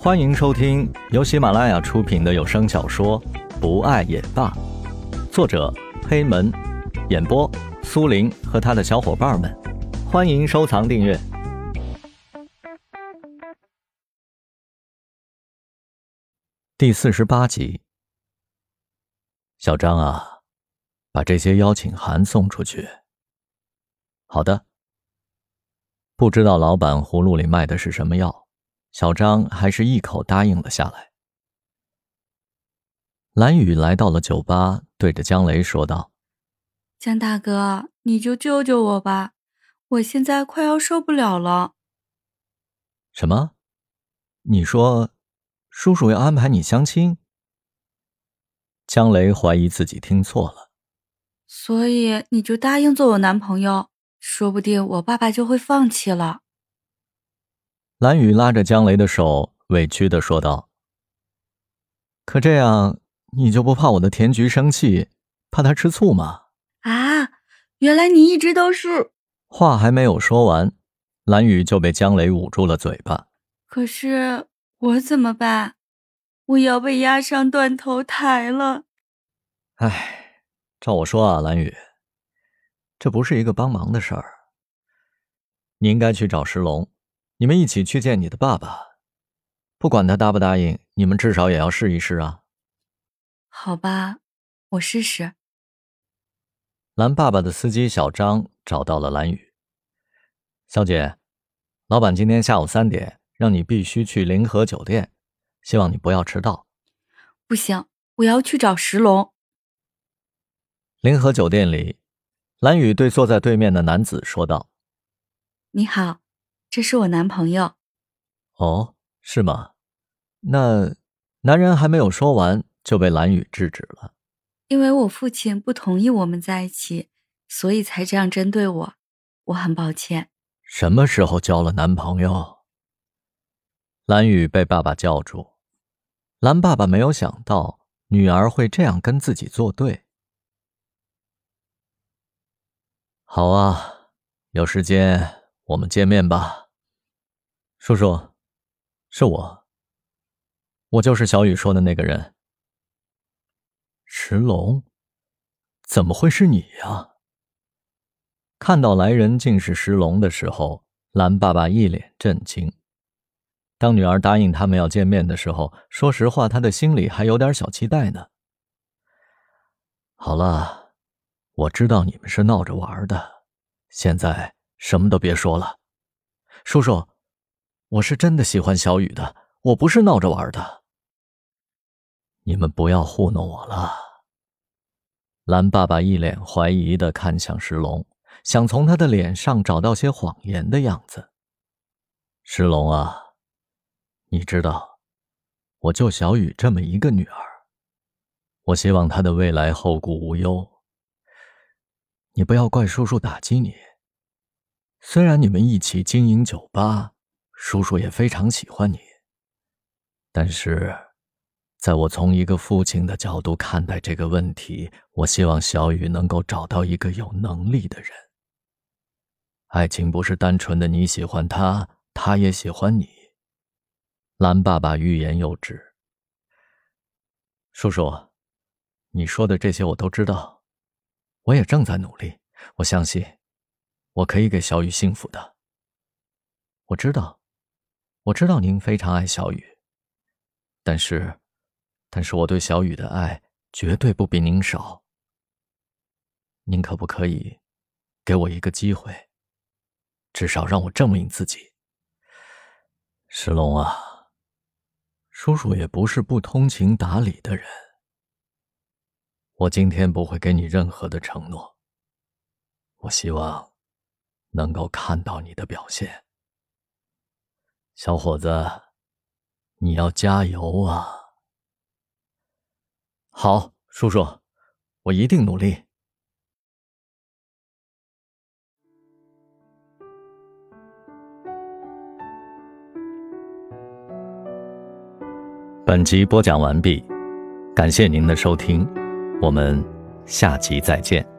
欢迎收听由喜马拉雅出品的有声小说《不爱也罢》，作者黑门，演播苏林和他的小伙伴们。欢迎收藏订阅。第四十八集，小张啊，把这些邀请函送出去。好的。不知道老板葫芦里卖的是什么药。小张还是一口答应了下来。蓝雨来到了酒吧，对着江雷说道：“江大哥，你就救救我吧，我现在快要受不了了。”“什么？你说，叔叔要安排你相亲？”江雷怀疑自己听错了。“所以你就答应做我男朋友，说不定我爸爸就会放弃了。”蓝雨拉着江雷的手，委屈的说道：“可这样，你就不怕我的甜菊生气，怕他吃醋吗？”啊，原来你一直都是……话还没有说完，蓝雨就被江雷捂住了嘴巴。可是我怎么办？我要被押上断头台了。哎，照我说啊，蓝雨，这不是一个帮忙的事儿。你应该去找石龙。你们一起去见你的爸爸，不管他答不答应，你们至少也要试一试啊。好吧，我试试。蓝爸爸的司机小张找到了蓝宇小姐，老板今天下午三点让你必须去临河酒店，希望你不要迟到。不行，我要去找石龙。临河酒店里，蓝宇对坐在对面的男子说道：“你好。”这是我男朋友，哦，是吗？那男人还没有说完就被蓝雨制止了。因为我父亲不同意我们在一起，所以才这样针对我，我很抱歉。什么时候交了男朋友？蓝雨被爸爸叫住。蓝爸爸没有想到女儿会这样跟自己作对。好啊，有时间。我们见面吧，叔叔，是我，我就是小雨说的那个人。石龙，怎么会是你呀？看到来人竟是石龙的时候，蓝爸爸一脸震惊。当女儿答应他们要见面的时候，说实话，他的心里还有点小期待呢。好了，我知道你们是闹着玩的，现在。什么都别说了，叔叔，我是真的喜欢小雨的，我不是闹着玩的。你们不要糊弄我了。蓝爸爸一脸怀疑的看向石龙，想从他的脸上找到些谎言的样子。石龙啊，你知道，我就小雨这么一个女儿，我希望她的未来后顾无忧。你不要怪叔叔打击你。虽然你们一起经营酒吧，叔叔也非常喜欢你。但是，在我从一个父亲的角度看待这个问题，我希望小雨能够找到一个有能力的人。爱情不是单纯的你喜欢他，他也喜欢你。蓝爸爸欲言又止。叔叔，你说的这些我都知道，我也正在努力。我相信。我可以给小雨幸福的。我知道，我知道您非常爱小雨，但是，但是我对小雨的爱绝对不比您少。您可不可以给我一个机会，至少让我证明自己？石龙啊，叔叔也不是不通情达理的人。我今天不会给你任何的承诺。我希望。能够看到你的表现，小伙子，你要加油啊！好，叔叔，我一定努力。本集播讲完毕，感谢您的收听，我们下集再见。